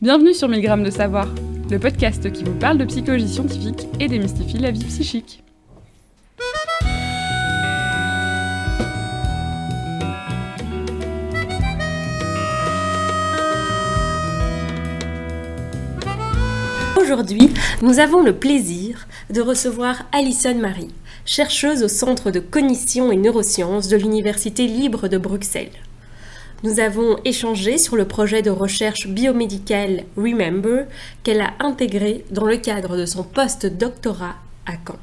Bienvenue sur 1000 grammes de savoir, le podcast qui vous parle de psychologie scientifique et démystifie la vie psychique. Aujourd'hui, nous avons le plaisir de recevoir Alison Marie, chercheuse au Centre de cognition et neurosciences de l'Université libre de Bruxelles. Nous avons échangé sur le projet de recherche biomédicale Remember qu'elle a intégré dans le cadre de son post-doctorat à Caen.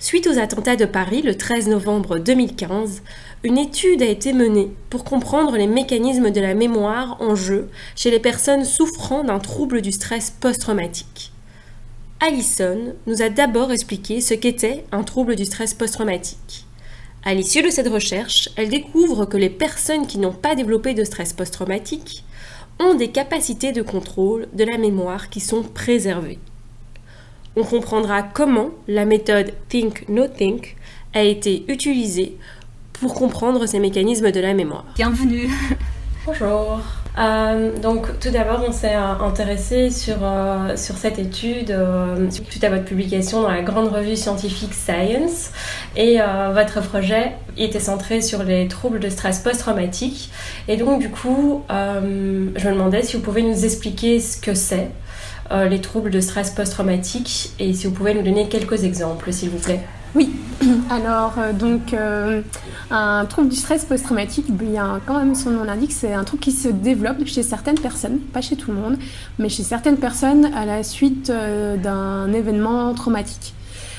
Suite aux attentats de Paris le 13 novembre 2015, une étude a été menée pour comprendre les mécanismes de la mémoire en jeu chez les personnes souffrant d'un trouble du stress post-traumatique. Alison nous a d'abord expliqué ce qu'était un trouble du stress post-traumatique. À l'issue de cette recherche, elle découvre que les personnes qui n'ont pas développé de stress post-traumatique ont des capacités de contrôle de la mémoire qui sont préservées. On comprendra comment la méthode Think No Think a été utilisée pour comprendre ces mécanismes de la mémoire. Bienvenue. Bonjour. Euh, donc tout d'abord, on s'est euh, intéressé sur, euh, sur cette étude suite à votre publication dans la grande revue scientifique Science. Et votre projet était centré sur les troubles de stress post-traumatique. Et donc du coup, je me demandais si vous pouvez nous expliquer ce que c'est. les troubles de stress post-traumatique et si vous pouvez nous donner quelques exemples s'il vous plaît. Oui, alors euh, donc euh, un trouble du stress post-traumatique, bien quand même son nom l'indique, c'est un trouble qui se développe chez certaines personnes, pas chez tout le monde, mais chez certaines personnes à la suite euh, d'un événement traumatique.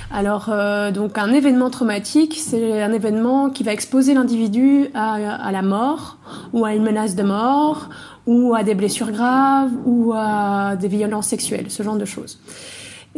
Alors, donc un événement traumatique, c'est un événement qui va exposer l'individu à, à, la mort, ou à une menace de mort, ou à des blessures graves, ou à des violences sexuelles, ce genre de choses.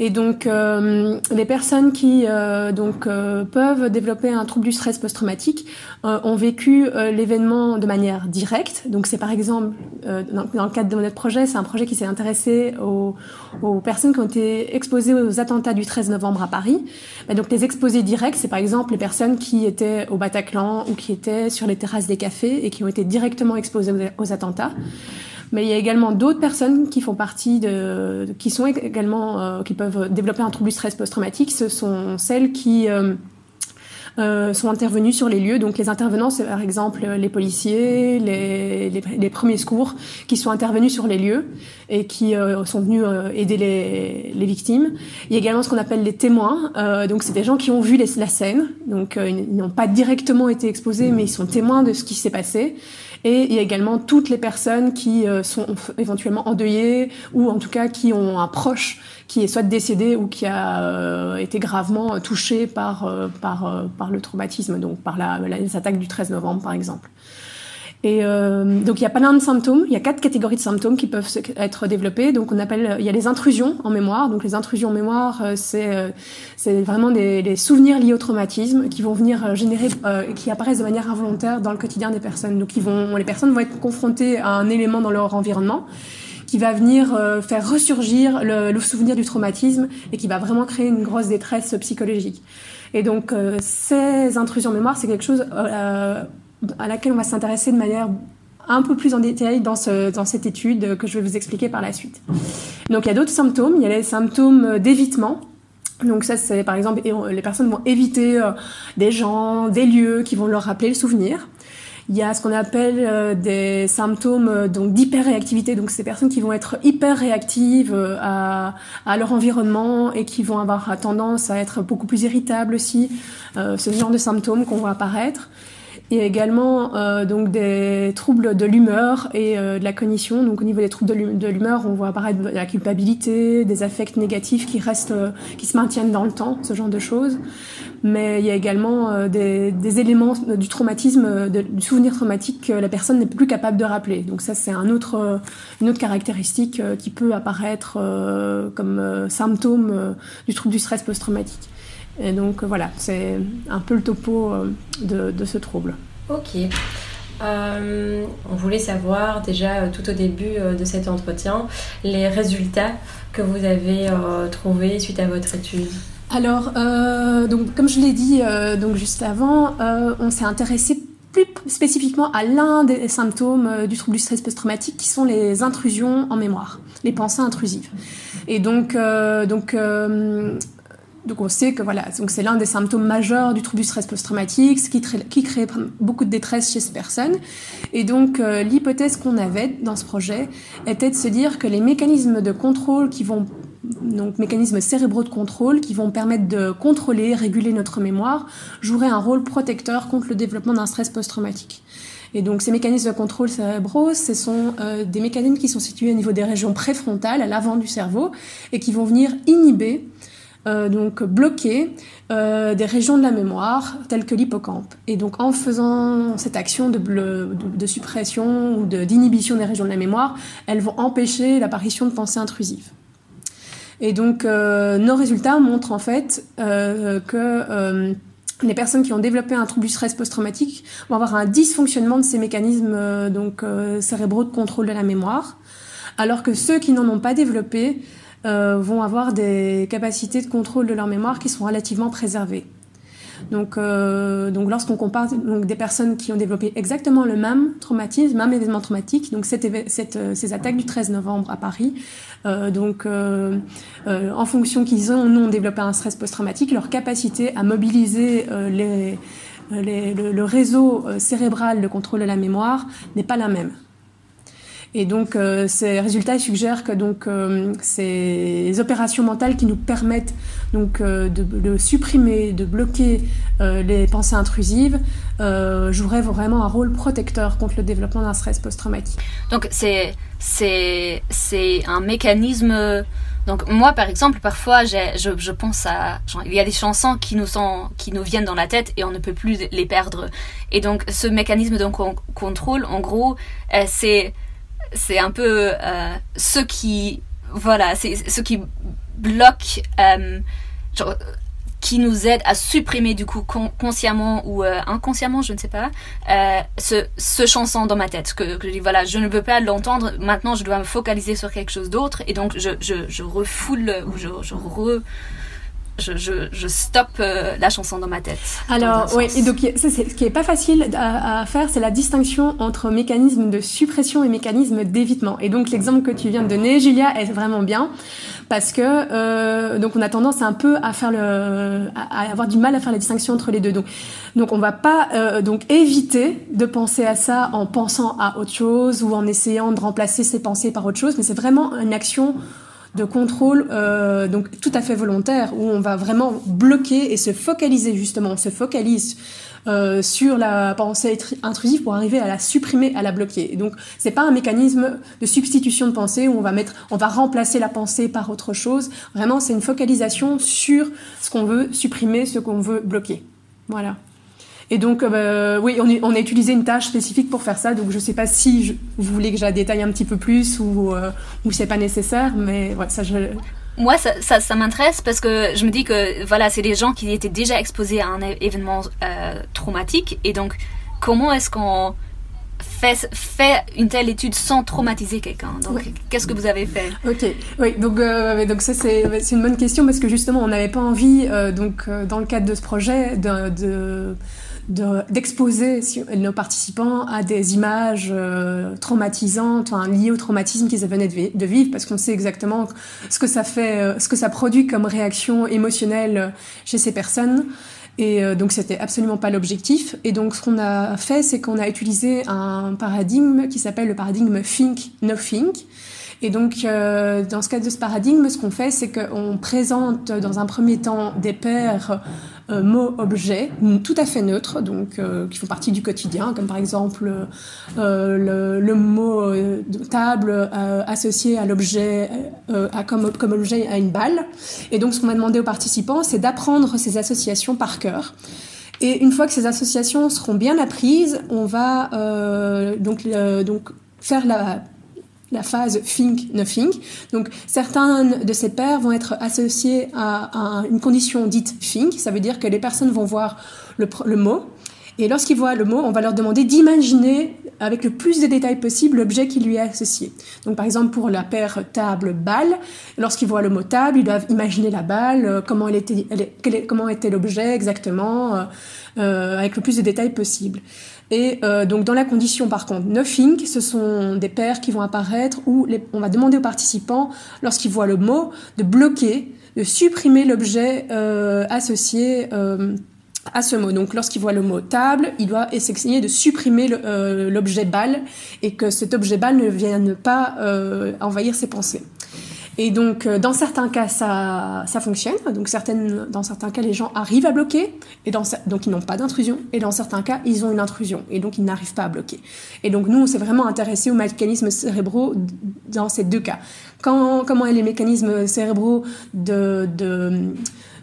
Et donc, euh, les personnes qui euh, donc euh, peuvent développer un trouble du stress post-traumatique ont vécu l'événement de manière directe. Donc, c'est par exemple dans, dans, le cadre de notre projet, c'est un projet qui s'est intéressé aux, aux, personnes qui ont été exposées aux attentats du 13 novembre à Paris. Et donc, les exposés directs, c'est par exemple les personnes qui étaient au Bataclan ou qui étaient sur les terrasses des cafés et qui ont été directement exposées aux attentats. Mais il y a également d'autres personnes qui font partie de, qui sont également, euh, qui peuvent développer un trouble du stress post-traumatique. Ce sont celles qui euh, euh, sont intervenus sur les lieux. Donc les intervenants, c'est par exemple les policiers, les, les, premiers secours qui sont intervenus sur les lieux et qui euh, sont venus euh, aider les, les, victimes. Il y a également ce qu'on appelle les témoins. donc c'est des gens qui ont vu la scène. Donc ils n'ont pas directement été exposés, mais ils sont témoins de ce qui s'est passé. Et il y a également toutes les personnes qui sont éventuellement endeuillées ou en tout cas qui ont un proche qui est soit décédé ou qui a euh, été gravement touché par, euh, par, euh, par le traumatisme, donc par la, les attaques du 13 novembre par exemple. Et euh, donc il y a plein de symptômes, il y a quatre catégories de symptômes qui peuvent être développés. Donc on appelle, il y a les intrusions en mémoire. Donc les intrusions en mémoire, c'est c'est vraiment des, des, souvenirs liés au traumatisme qui vont venir générer, euh, qui apparaissent de manière involontaire dans le quotidien des personnes. Donc ils vont, les personnes vont être confrontées à un élément dans leur environnement qui va venir euh, faire ressurgir le, le, souvenir du traumatisme et qui va vraiment créer une grosse détresse psychologique. Et donc euh, ces intrusions mémoire, c'est quelque chose euh, à laquelle on va s'intéresser de manière un peu plus en détail dans, ce, dans cette étude que je vais vous expliquer par la suite. Donc il y a d'autres symptômes, il y a les symptômes d'évitement. Donc ça, c'est par exemple, les personnes vont éviter des gens, des lieux qui vont leur rappeler le souvenir. Il y a ce qu'on appelle euh, des symptômes euh, donc d'hyperréactivité, donc ces personnes qui vont être hyper réactives euh, à, à, leur environnement et qui vont avoir tendance à être beaucoup plus irritables aussi. ce genre de symptômes qu'on voit apparaître. Il y a également euh, donc des troubles de l'humeur et euh, de la cognition. Donc au niveau des troubles de l'humeur, on voit apparaître la culpabilité, des affects négatifs qui restent, euh, qui se maintiennent dans le temps, ce genre de choses. Mais il y a également euh, des, des, éléments du traumatisme, de, du souvenir traumatique que la personne n'est plus capable de rappeler. Donc ça, c'est un autre, une autre caractéristique qui peut apparaître comme symptôme du trouble du stress post-traumatique. Et donc voilà, c'est un peu le topo euh, de, de ce trouble. Ok. Euh, on voulait savoir déjà euh, tout au début de cet entretien les résultats que vous avez trouvés suite à votre étude. Alors, donc, comme je l'ai dit donc juste avant, on s'est intéressé plus spécifiquement à l'un des symptômes du trouble du stress post-traumatique qui sont les intrusions en mémoire, les pensées intrusives. Et donc, donc donc on sait que voilà, c'est l'un des symptômes majeurs du trouble du stress post-traumatique, ce qui, qui, crée beaucoup de détresse chez ces personnes. Et donc euh, l'hypothèse qu'on avait dans ce projet était de se dire que les mécanismes de contrôle qui vont donc mécanismes cérébraux de contrôle qui vont permettre de contrôler, réguler notre mémoire, joueraient un rôle protecteur contre le développement d'un stress post-traumatique. Et donc ces mécanismes de contrôle cérébraux, ce sont euh, des mécanismes qui sont situés au niveau des régions préfrontales, à l'avant du cerveau, et qui vont venir inhiber euh, donc bloquer euh, des régions de la mémoire telles que l'hippocampe. Et donc en faisant cette action de, suppression ou d'inhibition des régions de la mémoire, elles vont empêcher l'apparition de pensées intrusives. Et donc euh, nos résultats montrent en fait que les personnes qui ont développé un trouble du stress post-traumatique vont avoir un dysfonctionnement de ces mécanismes donc cérébraux de contrôle de la mémoire, alors que ceux qui n'en ont pas développé euh, vont avoir des capacités de contrôle de leur mémoire qui sont relativement préservées. Donc, euh, donc lorsqu'on compare donc, des personnes qui ont développé exactement le même traumatisme, même événement traumatique, donc euh, ces attaques du 13 novembre à Paris, donc en fonction qu'ils ont ou non développé un stress post-traumatique, leur capacité à mobiliser le, réseau cérébral de contrôle de la mémoire n'est pas la même. Et donc, euh, ces résultats suggèrent que donc, euh, ces opérations mentales qui nous permettent donc, euh, de, supprimer, de bloquer les pensées intrusives, joueraient vraiment un rôle protecteur contre le développement d'un stress post-traumatique. Donc, c'est, c'est, c'est un mécanisme. Donc, moi, par exemple, parfois, je, je, pense à. Il y a des chansons qui nous, sont, qui nous viennent dans la tête et on ne peut plus les perdre. Et donc, ce mécanisme de contrôle, en gros, c'est c'est un peu euh, ce qui voilà c'est ce qui bloque euh, qui nous aide à supprimer du coup consciemment ou euh, inconsciemment je ne sais pas ce, ce chanson dans ma tête. Que, je dis voilà je ne veux pas l'entendre maintenant je dois me focaliser sur quelque chose d'autre et donc je, je, je refoule ou je, je re je, je, stoppe euh, la chanson dans ma tête. Alors, oui, et donc ça, ce qui est pas facile à, faire, c'est la distinction entre mécanisme de suppression et mécanisme d'évitement. Et donc l'exemple que tu viens de donner, Julia, est vraiment bien parce que euh, donc on a tendance un peu à faire le, à, avoir du mal à faire la distinction entre les deux. Donc, donc on va pas euh, donc éviter de penser à ça en pensant à autre chose ou en essayant de remplacer ses pensées par autre chose, mais c'est vraiment une action de contrôle euh, donc tout à fait volontaire où on va vraiment bloquer et se focaliser justement, on se focalise euh, sur la pensée intrusive pour arriver à la supprimer, à la bloquer. Et donc c'est pas un mécanisme de substitution de pensée où on va mettre, on va remplacer la pensée par autre chose. Vraiment c'est une focalisation sur ce qu'on veut supprimer, ce qu'on veut bloquer. Voilà. Et donc, euh, oui, on, on, a utilisé une tâche spécifique pour faire ça. Donc, je ne sais pas si vous voulez que je la détaille un petit peu plus ou, euh, ou c'est pas nécessaire, mais ouais, ça, je. Moi, ça, ça, ça m'intéresse parce que je me dis que voilà, c'est des gens qui étaient déjà exposés à un événement euh, traumatique. Et donc, comment est-ce qu'on fait, fait une telle étude sans traumatiser quelqu'un? Donc, qu'est-ce que vous avez fait? Ok, oui, donc, euh, donc ça, c'est une bonne question parce que justement, on n'avait pas envie, euh, donc, dans le cadre de ce projet, de, de d'exposer nos participants à des images euh, traumatisantes, liées au traumatisme qu'ils venaient de, vivre, parce qu'on sait exactement ce que ça fait, euh, ce que ça produit comme réaction émotionnelle chez ces personnes. Et euh, donc c'était absolument pas l'objectif. Et donc ce qu'on a fait, c'est qu'on a utilisé un paradigme qui s'appelle le paradigme think no think. Et donc, euh, dans ce cas de ce paradigme, ce qu'on fait, c'est qu'on présente dans un premier temps des paires euh, mots-objets tout à fait neutres, donc euh, qui font partie du quotidien, comme par exemple le, le, mot table associé à l'objet, comme, comme objet à une balle. Et donc, ce qu'on a demandé aux participants, c'est d'apprendre ces associations par cœur. Et une fois que ces associations seront bien apprises, on va donc, donc faire la la phase think nothing. Donc certains de ces paires vont être associés à, une condition dite think, ça veut dire que les personnes vont voir le, mot et lorsqu'ils voient le mot, on va leur demander d'imaginer avec le plus de détails possible l'objet qui lui est associé. Donc par exemple pour la paire table-balle, lorsqu'ils voient le mot table, ils doivent imaginer la balle, euh, comment, elle était, comment était l'objet exactement, euh, euh, avec le plus de détails possible. Et euh, donc dans la condition par contre nothing, ce sont des paires qui vont apparaître où on va demander aux participants, lorsqu'ils voient le mot, de bloquer, de supprimer l'objet euh, associé euh, à ce mot. Donc lorsqu'il voit le mot table, il doit essayer de supprimer l'objet balle et que cet objet balle ne vienne pas envahir ses pensées. Et donc, euh, dans certains cas, ça, ça fonctionne. Donc, certaines, dans certains cas, les gens arrivent à bloquer, et donc ils n'ont pas d'intrusion. Et dans certains cas, ils ont une intrusion, et donc ils n'arrivent pas à bloquer. Et donc, nous, on s'est vraiment intéressé aux mécanismes cérébraux dans ces deux cas. Comment les mécanismes cérébraux de, de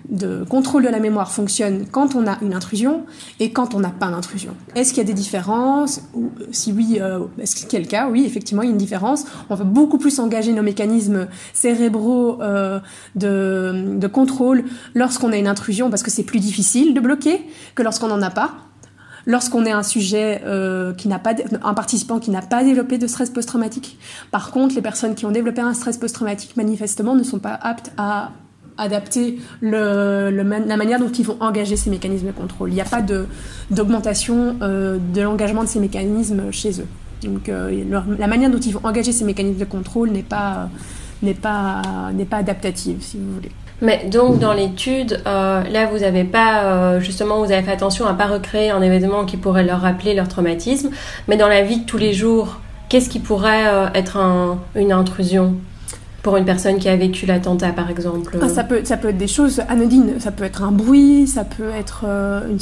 de contrôle de la mémoire fonctionne quand on a une intrusion et quand on n'a pas d'intrusion. Est-ce qu'il y a des différences Ou, Si oui, euh, est-ce qu'il y a le cas? Oui, effectivement, il y a une différence. On va beaucoup plus engager nos mécanismes cérébraux euh, de, contrôle lorsqu'on a une intrusion parce que c'est plus difficile de bloquer que lorsqu'on n'en a pas lorsqu'on est un sujet euh, qui n'a pas un participant qui n'a pas développé de stress post-traumatique. Par contre, les personnes qui ont développé un stress post-traumatique manifestement ne sont pas aptes à adapter la manière dont ils vont engager ces mécanismes de contrôle. Il n'y a pas d'augmentation euh, de l'engagement de ces mécanismes chez eux. Donc euh, la manière dont ils vont engager ces mécanismes de contrôle n'est pas, pas, pas adaptative, si vous voulez. Mais donc dans l'étude, euh, là vous avez pas justement vous avez fait attention à pas recréer un événement qui pourrait leur rappeler leur traumatisme, mais dans la vie de tous les jours, qu'est-ce qui pourrait être un, une intrusion? Pour une personne qui a vécu l'attentat, par exemple ah, ça, peut, ça peut être des choses anodines. Ça peut être un bruit, ça peut être euh, une,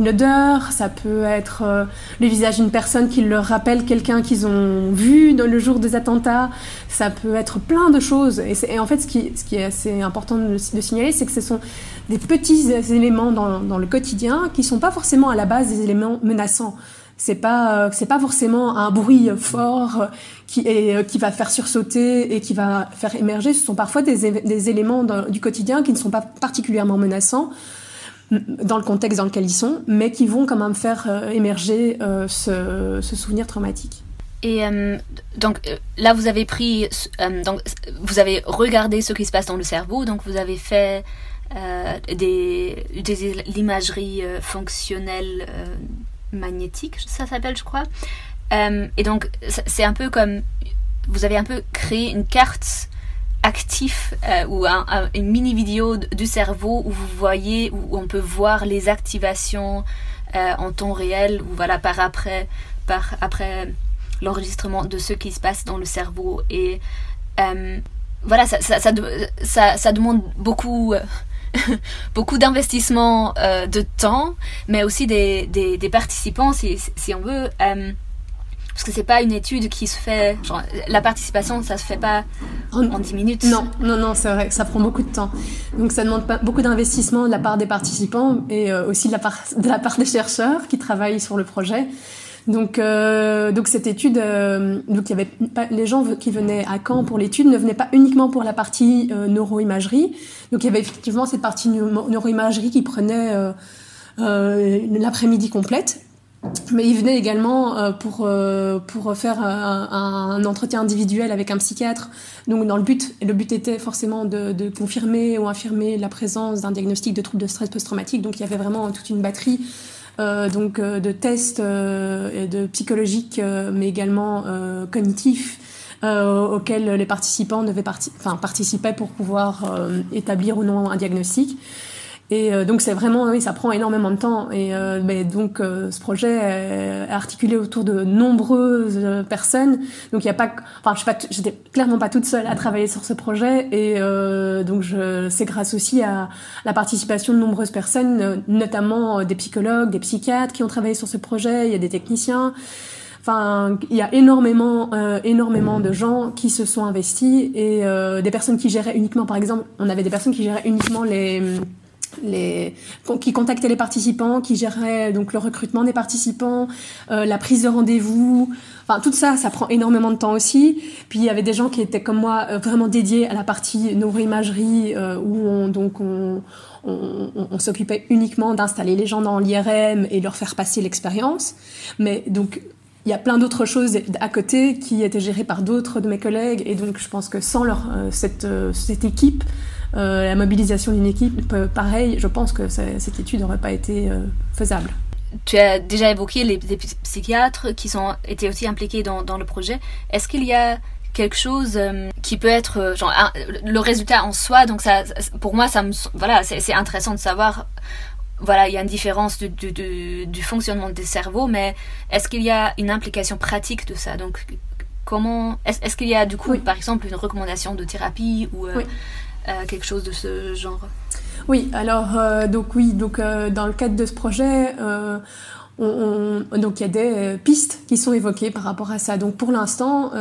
une, odeur, ça peut être euh, le visage d'une personne qui leur rappelle quelqu'un qu'ils ont vu dans le jour des attentats. Ça peut être plein de choses. Et, en fait, ce qui, ce qui, est assez important de, de signaler, c'est que ce sont des petits éléments dans, dans le quotidien qui ne sont pas forcément à la base des éléments menaçants c'est pas euh, c'est pas forcément un bruit fort qui est euh, qui va faire sursauter et qui va faire émerger. Ce sont parfois des, des éléments du quotidien qui ne sont pas particulièrement menaçants dans le contexte dans lequel ils sont mais qui vont quand même faire euh, émerger ce, ce, souvenir traumatique. Et donc là vous avez pris donc vous avez regardé ce qui se passe dans le cerveau. Donc vous avez fait des, des l'imagerie fonctionnelle magnétique, ça s'appelle, je crois. Euh, et donc, c'est un peu comme. Vous avez un peu créé une carte active euh, ou une mini vidéo du cerveau où vous voyez, où on peut voir les activations euh, en temps réel, ou voilà, par après, par après l'enregistrement de ce qui se passe dans le cerveau. Et voilà, ça, ça, ça, ça demande beaucoup beaucoup d'investissement euh, de temps, mais aussi des, des, participants, si, si, on veut. Euh, parce que c'est pas une étude qui se fait. Genre, la participation, ça se fait pas en 10 minutes. Non, non, non, c'est vrai, ça prend beaucoup de temps. Donc ça demande pas, beaucoup d'investissement de la part des participants et euh, aussi de la, part, de la part des chercheurs qui travaillent sur le projet. Donc, euh, donc cette étude, euh, donc il y avait pas, les gens qui venaient à Caen pour l'étude ne venaient pas uniquement pour la partie euh, neuroimagerie. Donc il y avait effectivement cette partie neuroimagerie qui prenait euh, euh, l'après-midi complète. Mais ils venaient également pour pour faire un, un, entretien individuel avec un psychiatre. Donc dans le but, le but était forcément de, de confirmer ou infirmer la présence d'un diagnostic de trouble de stress post-traumatique. Donc il y avait vraiment toute une batterie euh, donc euh, de tests euh, de psychologiques, mais également cognitifs. auxquels les participants devaient enfin, participer pour pouvoir établir ou non un diagnostic. Et euh, donc c'est vraiment, oui, ça prend énormément de temps. Et euh, mais donc euh, ce projet est articulé autour de nombreuses personnes. Donc il y a pas, enfin je suis j'étais clairement pas toute seule à travailler sur ce projet. Et donc je, c'est grâce aussi à la participation de nombreuses personnes, notamment des psychologues, des psychiatres qui ont travaillé sur ce projet. Il y a des techniciens. Enfin, il y a énormément, énormément de gens qui se sont investis et des personnes qui géraient uniquement, par exemple, on avait des personnes qui géraient uniquement les qui contactaient les participants, qui géraient donc le recrutement des participants, euh, la prise de rendez-vous. Enfin, tout ça, ça prend énormément de temps aussi. Puis il y avait des gens qui étaient comme moi euh, vraiment dédiés à la partie neuroimagerie euh, où on, donc on, on, on, s'occupait uniquement d'installer les gens dans l'IRM et leur faire passer l'expérience. Mais donc il y a plein d'autres choses à côté qui étaient gérées par d'autres de mes collègues et donc je pense que sans leur, cette, cette équipe, euh, la mobilisation d'une équipe, pareil, je pense que cette étude n'aurait pas été euh, faisable. tu as déjà évoqué les, psychiatres qui sont été aussi impliqués dans, dans le projet. Est-ce qu'il y a quelque chose qui peut être genre le résultat en soi donc ça pour moi ça me voilà c'est intéressant de savoir voilà, il y a une différence du, du, du, fonctionnement des cerveaux, mais est-ce qu'il y a une implication pratique de ça? Donc, comment est-ce qu'il y a du coup, par exemple, une recommandation de thérapie ou euh, euh, quelque chose de ce genre Oui, alors euh, donc oui, donc dans le cadre de ce projet. On, donc il y a des pistes qui sont évoquées par rapport à ça. Donc pour l'instant,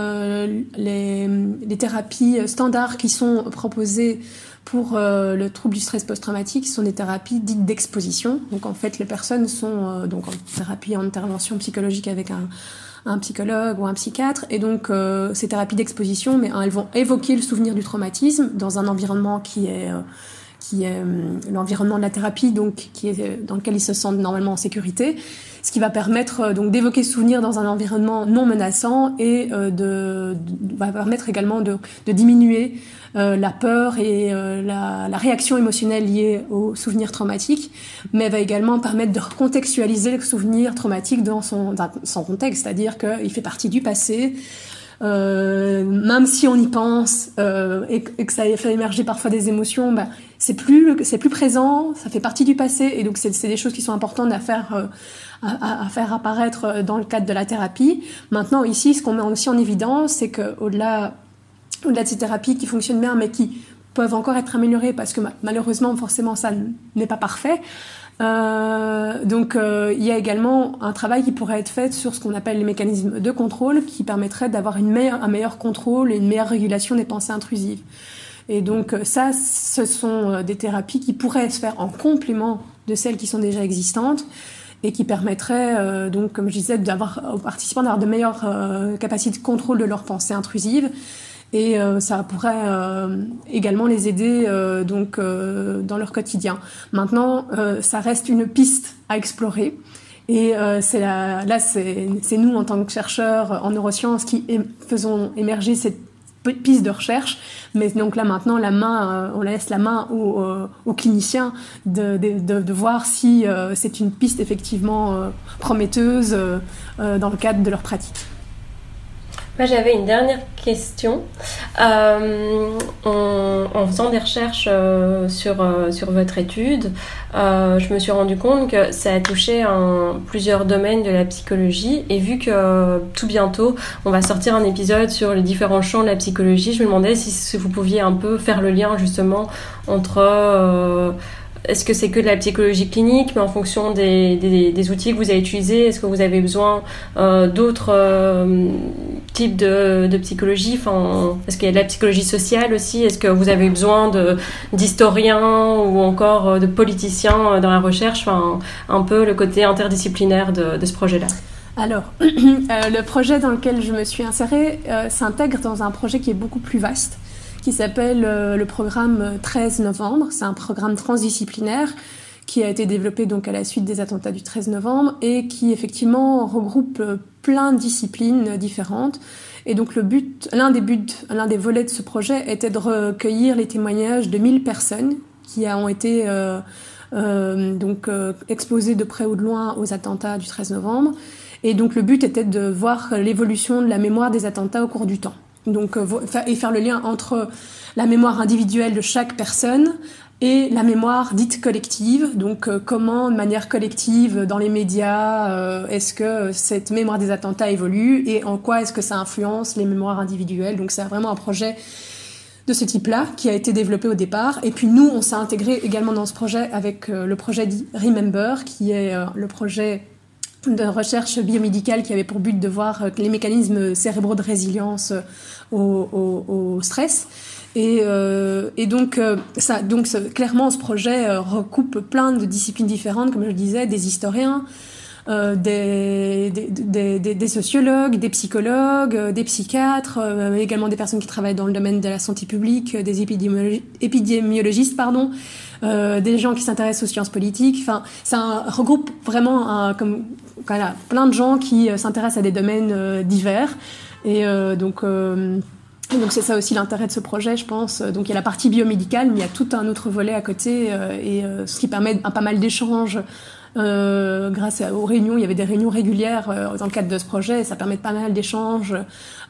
les, thérapies standards qui sont proposées pour euh, le trouble du stress post-traumatique, ce sont des thérapies dites d'exposition. Donc en fait, les personnes sont euh, donc en thérapie en intervention psychologique avec un, psychologue ou un psychiatre. Et donc euh, ces thérapies d'exposition, mais elles vont évoquer le souvenir du traumatisme dans un environnement qui est qui est l'environnement de la thérapie, donc qui est dans lequel ils se sentent normalement en sécurité, ce qui va permettre donc d'évoquer ce souvenir dans un environnement non menaçant et de, de, va permettre également de, de diminuer euh, la peur et euh, la, la, réaction émotionnelle liée au souvenir traumatique, mais va également permettre de recontextualiser le souvenir traumatique dans son, dans son contexte, c'est-à-dire qu'il fait partie du passé, euh, même si on y pense euh, et, que ça fait émerger parfois des émotions, bah, c'est plus c'est plus présent, ça fait partie du passé et donc c'est des choses qui sont importantes à faire euh, à, à, faire apparaître dans le cadre de la thérapie. Maintenant ici, ce qu'on met aussi en évidence, c'est que au-delà au-delà de ces thérapies qui fonctionnent bien, mais qui peuvent encore être améliorées parce que malheureusement, forcément, ça n'est pas parfait. Euh, donc, euh, il y a également un travail qui pourrait être fait sur ce qu'on appelle les mécanismes de contrôle, qui permettraient d'avoir une meilleure, un meilleur contrôle et une meilleure régulation des pensées intrusives. Et donc, euh, ça, ce sont euh, des thérapies qui pourraient se faire en complément de celles qui sont déjà existantes et qui permettraient, euh, donc, comme je disais, d'avoir aux participants d'avoir de meilleures capacités de contrôle de leurs pensées intrusives et euh, ça pourrait euh, également les aider euh, donc dans leur quotidien. Maintenant, ça reste une piste à explorer. Et c'est là, c'est nous en tant que chercheurs en neurosciences qui faisons émerger cette piste de recherche. Mais donc là maintenant, la main, on laisse la main aux, cliniciens de, de, voir si c'est une piste effectivement prometteuse dans le cadre de leur pratique. Moi, j'avais une dernière question. Euh, en, faisant des recherches euh, sur, euh, sur votre étude, je me suis rendu compte que ça a touché plusieurs domaines de la psychologie. Et vu que tout bientôt, on va sortir un épisode sur les différents champs de la psychologie, je me demandais si vous pouviez un peu faire le lien justement entre est-ce que c'est que de la psychologie clinique, mais en fonction des, des, outils que vous avez utilisés, est-ce que vous avez besoin euh, d'autres euh, types de, de psychologie? Enfin, Est-ce qu'il y a de la psychologie sociale aussi? Est-ce que vous avez besoin d'historiens ou encore euh, de politiciens dans la recherche? Enfin, Un peu le côté interdisciplinaire de, de ce projet-là. Alors, le projet dans lequel je me suis insérée s'intègre dans un projet qui est beaucoup plus vaste qui s'appelle euh, le programme 13 novembre. C'est un programme transdisciplinaire qui a été développé donc à la suite des attentats du 13 novembre et qui effectivement regroupe euh, plein de disciplines différentes. Et donc le but, l'un des buts, l'un des volets de ce projet était de recueillir les témoignages de 1000 personnes qui ont été euh, donc exposées de près ou de loin aux attentats du 13 novembre. Et donc le but était de voir l'évolution de la mémoire des attentats au cours du temps. Donc, euh, et faire le lien entre la mémoire individuelle de chaque personne et la mémoire dite collective. Donc, euh, comment, de manière collective, dans les médias, euh, est-ce que cette mémoire des attentats évolue et en quoi est-ce que ça influence les mémoires individuelles? Donc, c'est vraiment un projet de ce type-là qui a été développé au départ. Et puis nous, on s'est intégré également dans ce projet avec le projet dit Remember, qui est le projet de recherche biomédicale qui avait pour but de voir les mécanismes cérébraux de résilience au, stress. Et, euh, et, donc, euh, ça, donc clairement, ce projet euh, recoupe plein de disciplines différentes, comme je le disais, des historiens, euh, des, sociologues, des psychologues, euh, des psychiatres, également des personnes qui travaillent dans le domaine de la santé publique, des épidémiologistes, pardon, des gens qui s'intéressent aux sciences politiques. Enfin, ça regroupe vraiment comme, plein de gens qui s'intéressent à des domaines divers. Et euh, donc, euh, donc c'est ça aussi l'intérêt de ce projet, je pense. Donc il y a la partie biomédicale, mais il y a tout un autre volet à côté, euh, et ce qui permet un pas mal d'échanges grâce aux réunions, il y avait des réunions régulières dans le cadre de ce projet, et ça permet pas mal d'échanges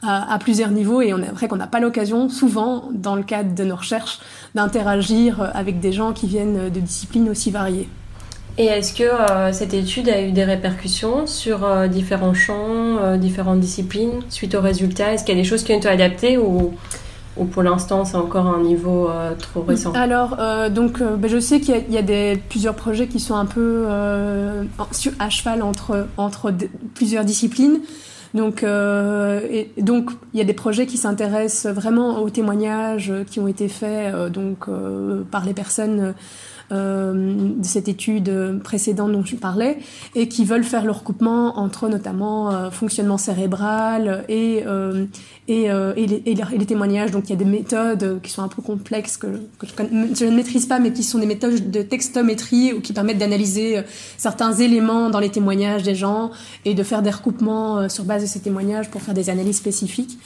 à, plusieurs niveaux, et on est vrai qu'on n'a pas l'occasion, souvent, dans le cadre de nos recherches, d'interagir avec des gens qui viennent de disciplines aussi variées. Et est-ce que euh, cette étude a eu des répercussions sur euh, différents champs, euh, différentes disciplines suite aux résultats? Est-ce qu'il y a des choses qui ont été adaptées ou pour l'instant c'est encore un niveau trop récent? Alors, donc, ben, je sais qu'il y a, des, plusieurs projets qui sont un peu à cheval entre, entre plusieurs disciplines. Donc, et, donc, il y a des projets qui s'intéressent vraiment aux témoignages qui ont été faits donc par les personnes euh, de cette étude précédente dont je parlais, et qui veulent faire le recoupement entre notamment euh, fonctionnement cérébral et, euh, et, et, les, et, les, témoignages. Donc il y a des méthodes qui sont un peu complexes que, que je, je, ne maîtrise pas, mais qui sont des méthodes de textométrie ou qui permettent d'analyser certains éléments dans les témoignages des gens et de faire des recoupements sur base de ces témoignages pour faire des analyses spécifiques.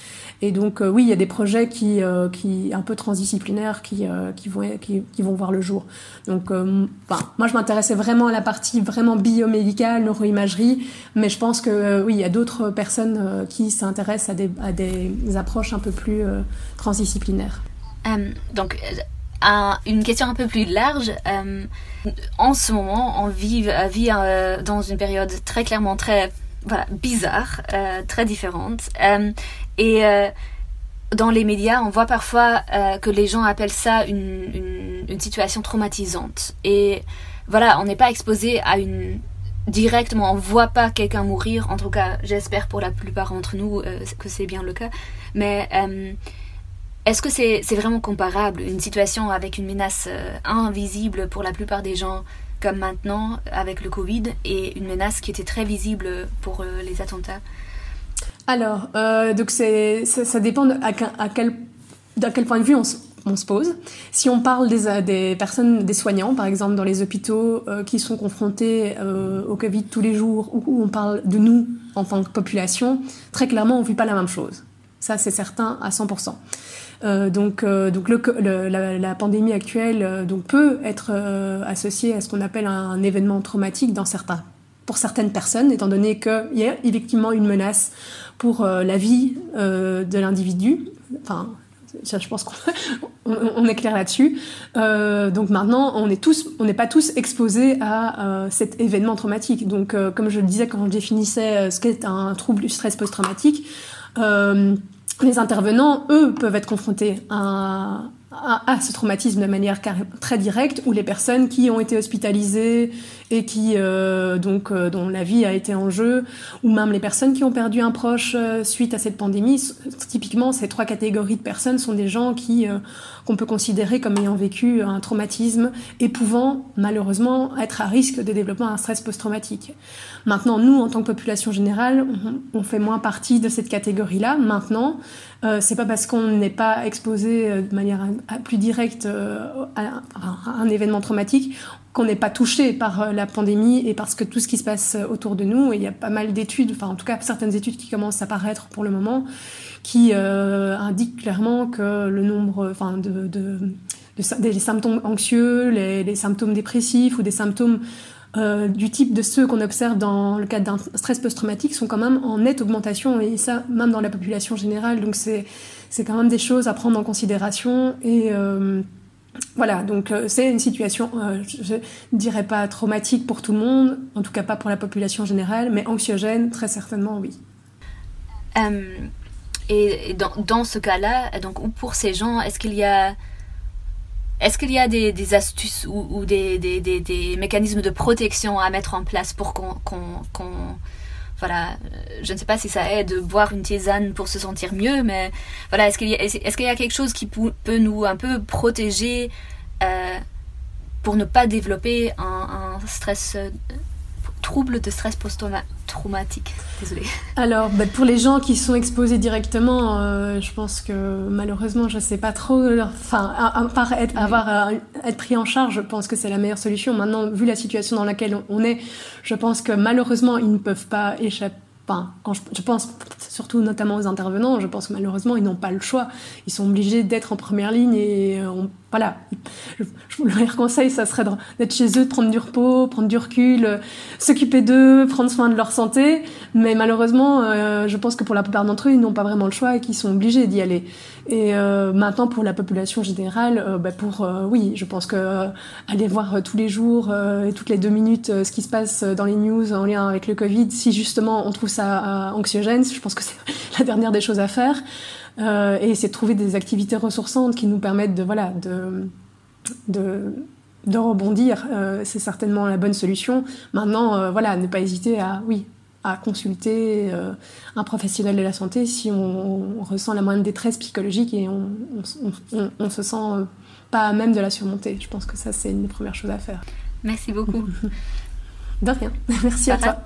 Et donc euh, oui, il y a des projets qui, euh, qui un peu transdisciplinaires qui, euh, qui, vont, qui, vont voir le jour. Donc moi, je m'intéressais vraiment à la partie vraiment biomédicale, neuroimagerie, mais je pense que oui, il y a d'autres personnes qui s'intéressent à des, à des approches un peu plus transdisciplinaires. donc une question un peu plus large. en ce moment, on vit, vit dans une période très clairement très voilà, bizarre, très différente. Et euh, dans les médias, on voit parfois euh, que les gens appellent ça une, une, situation traumatisante. Et voilà, on n'est pas exposé à une directement, on voit pas quelqu'un mourir. En tout cas, j'espère pour la plupart d'entre nous euh, que c'est bien le cas. Mais euh, est-ce que c'est vraiment comparable une situation avec une menace euh, invisible pour la plupart des gens comme maintenant avec le Covid et une menace qui était très visible pour les attentats alors, euh, donc ça, dépend à, quel, point de vue on se, pose. Si on parle des, des, personnes, des soignants, par exemple, dans les hôpitaux euh, qui sont confrontés euh, au Covid tous les jours, ou on parle de nous en tant que population, très clairement, on ne vit pas la même chose. Ça, c'est certain à 100%. Euh, donc, euh, donc la, pandémie actuelle euh, donc peut être associée à ce qu'on appelle un événement traumatique dans certains pour certaines personnes, étant donné qu'il y a effectivement une menace pour la vie de l'individu. Enfin, je pense qu'on on est clair là-dessus. Donc maintenant, on on n'est pas tous exposés à cet événement traumatique. Donc, comme je le disais quand je définissais ce qu'est un trouble du stress post-traumatique, les intervenants, eux, peuvent être confrontés à, ce traumatisme de manière très directe, ou les personnes qui ont été hospitalisées et qui euh, donc euh, dont la vie a été en jeu, ou même les personnes qui ont perdu un proche euh, suite à cette pandémie. Typiquement, ces trois catégories de personnes sont des gens qui qu'on peut considérer comme ayant vécu un traumatisme et pouvant malheureusement être à risque de développer un stress post-traumatique. Maintenant, nous, en tant que population générale, on, fait moins partie de cette catégorie-là. Maintenant, euh, c'est pas parce qu'on n'est pas exposé de manière plus directe à, un événement traumatique qu'on n'est pas touché par la pandémie et parce que tout ce qui se passe autour de nous. Et il y a pas mal d'études, enfin en tout cas certaines études qui commencent à apparaître pour le moment, qui indiquent clairement que le nombre, enfin de, de, des symptômes anxieux, les, les, symptômes dépressifs ou des symptômes euh, du type de ceux qu'on observe dans le cadre d'un stress post-traumatique sont quand même en nette augmentation, et ça même dans la population générale. Donc c'est quand même des choses à prendre en considération. Et euh, voilà, donc euh, c'est une situation, je ne dirais pas traumatique pour tout le monde, en tout cas pas pour la population générale, mais anxiogène, très certainement, oui. et dans, dans ce cas-là, donc pour ces gens, est-ce qu'il y a est-ce qu'il y a des, astuces ou, des, des, des, mécanismes de protection à mettre en place pour qu'on... voilà, euh, je ne sais pas si ça aide de boire une tisane pour se sentir mieux, mais voilà, est-ce qu'il y, y, a quelque chose qui peut nous un peu protéger euh, pour ne pas développer un, un stress euh, troubles de stress post-traumatique Désolée. Alors, bah, pour les gens qui sont exposés directement, euh, je pense que malheureusement, je ne sais pas trop. Enfin, à, part être, avoir, euh, être pris en charge, je pense que c'est la meilleure solution. Maintenant, vu la situation dans laquelle on est, je pense que malheureusement, ils ne peuvent pas échapper. Enfin, quand je, je pense surtout notamment aux intervenants, je pense que malheureusement, ils n'ont pas le choix. Ils sont obligés d'être en première ligne et on voilà, je, leur conseil, ça serait d'être chez eux, de prendre du repos, prendre du recul, euh, s'occuper d'eux, prendre soin de leur santé. Mais malheureusement, euh, je pense que pour la plupart d'entre eux, ils n'ont pas vraiment le choix et qu'ils sont obligés d'y aller. Et euh, maintenant, pour la population générale, bah pour oui, je pense que aller voir tous les jours et toutes les deux minutes ce qui se passe dans les news en lien avec le Covid, si justement on trouve ça anxiogène, je pense que c'est la dernière des choses à faire. Euh, et c'est de trouver des activités ressourçantes qui nous permettent de, voilà, de, de, de rebondir. Euh, c'est certainement la bonne solution. Maintenant, euh, voilà, ne pas hésiter à, oui, à consulter un professionnel de la santé si on, ressent la moindre détresse psychologique et on, on, on, se sent pas à même de la surmonter. Je pense que ça, c'est une des premières choses à faire. Merci beaucoup. De rien. Merci à toi.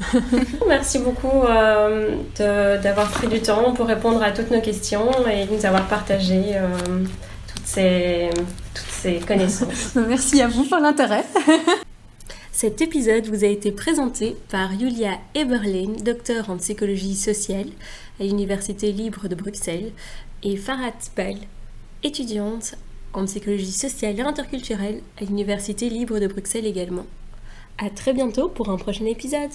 Merci beaucoup euh, d'avoir pris du temps pour répondre à toutes nos questions et nous avoir partagé euh, toutes, ces, toutes ces connaissances. Merci à vous pour l'intérêt. Cet épisode vous a été présenté par Julia Eberlein, docteur en psychologie sociale à l'Université libre de Bruxelles, et Farhat Bell, étudiante en psychologie sociale et interculturelle à l'Université libre de Bruxelles également. À très bientôt pour un prochain épisode.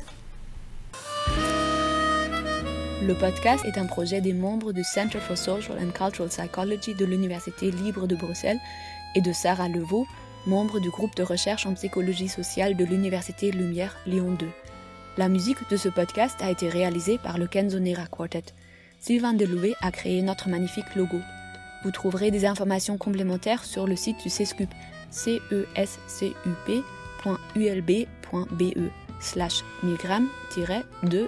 Le podcast est un projet des membres du Center for Social and Cultural Psychology de l'Université libre de Bruxelles et de Sarah Levaux, membre du groupe de recherche en psychologie sociale de l'Université Lumière Lyon 2. La musique de ce podcast a été réalisée par le Kenzonera Quartet. Sylvain Deloué a créé notre magnifique logo. Vous trouverez des informations complémentaires sur le site du CESCUP, cescup.ulb.be slash milgram-2-